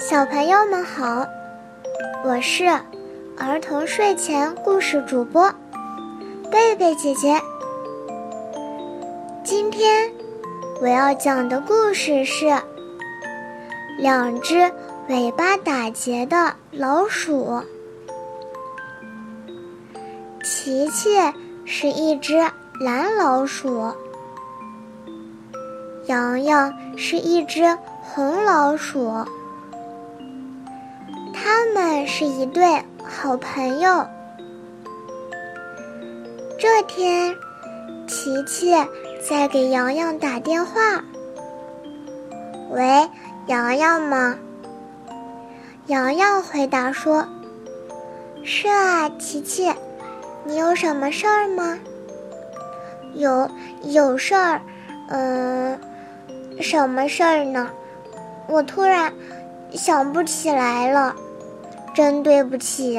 小朋友们好，我是儿童睡前故事主播贝贝姐姐。今天我要讲的故事是两只尾巴打结的老鼠。琪琪是一只蓝老鼠，洋洋是一只红老鼠。他们是一对好朋友。这天，琪琪在给洋洋打电话。喂，洋洋吗？洋洋回答说：“是啊，琪琪，你有什么事儿吗？”“有，有事儿。嗯，什么事儿呢？我突然想不起来了。”真对不起，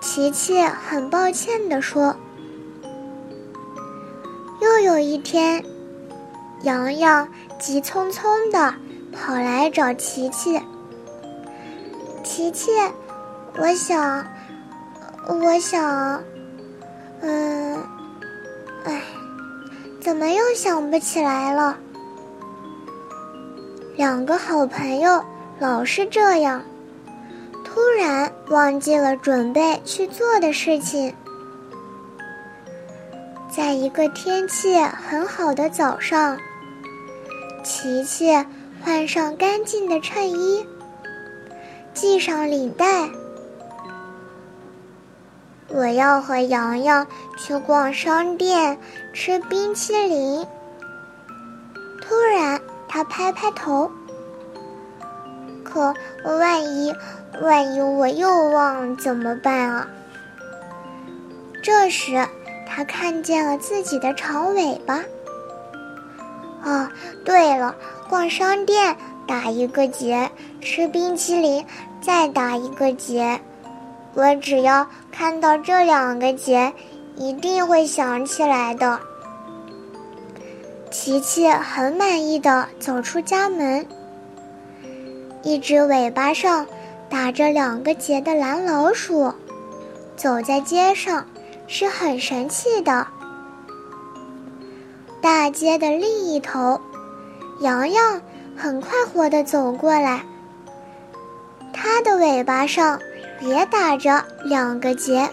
琪琪很抱歉地说。又有一天，洋洋急匆匆地跑来找琪琪。琪琪，我想，我想，嗯，哎，怎么又想不起来了？两个好朋友老是这样。突然忘记了准备去做的事情。在一个天气很好的早上，琪琪换上干净的衬衣，系上领带。我要和洋洋去逛商店，吃冰淇淋。突然，他拍拍头。可万一……万一我又忘了怎么办啊？这时，他看见了自己的长尾巴。哦，对了，逛商店打一个结，吃冰淇淋再打一个结。我只要看到这两个结，一定会想起来的。琪琪很满意的走出家门，一只尾巴上。打着两个结的蓝老鼠，走在街上是很神气的。大街的另一头，洋洋很快活地走过来，它的尾巴上也打着两个结。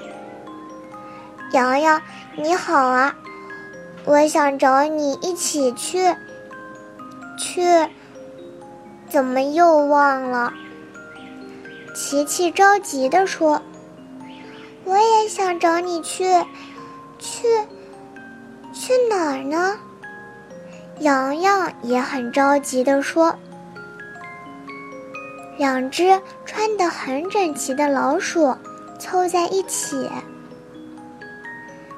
洋洋，你好啊，我想找你一起去，去，怎么又忘了？琪琪着急地说：“我也想找你去，去，去哪儿呢？”洋洋也很着急地说：“两只穿得很整齐的老鼠凑在一起，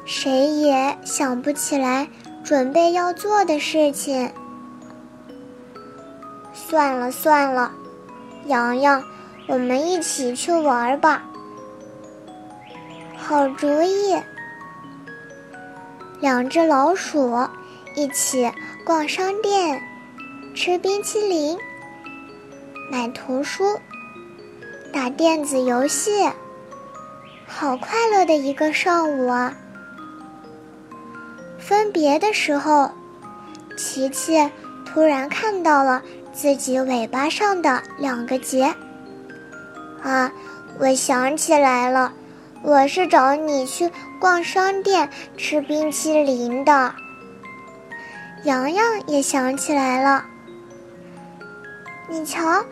谁也想不起来准备要做的事情。算了算了，洋洋。”我们一起去玩吧，好主意。两只老鼠一起逛商店，吃冰淇淋，买图书，打电子游戏，好快乐的一个上午啊！分别的时候，琪琪突然看到了自己尾巴上的两个结。啊，我想起来了，我是找你去逛商店、吃冰淇淋的。洋洋也想起来了，你瞧，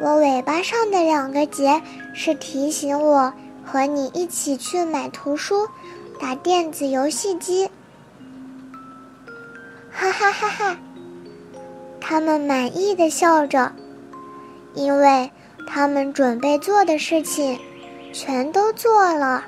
我尾巴上的两个结是提醒我和你一起去买图书、打电子游戏机。哈哈哈哈！他们满意的笑着，因为。他们准备做的事情，全都做了。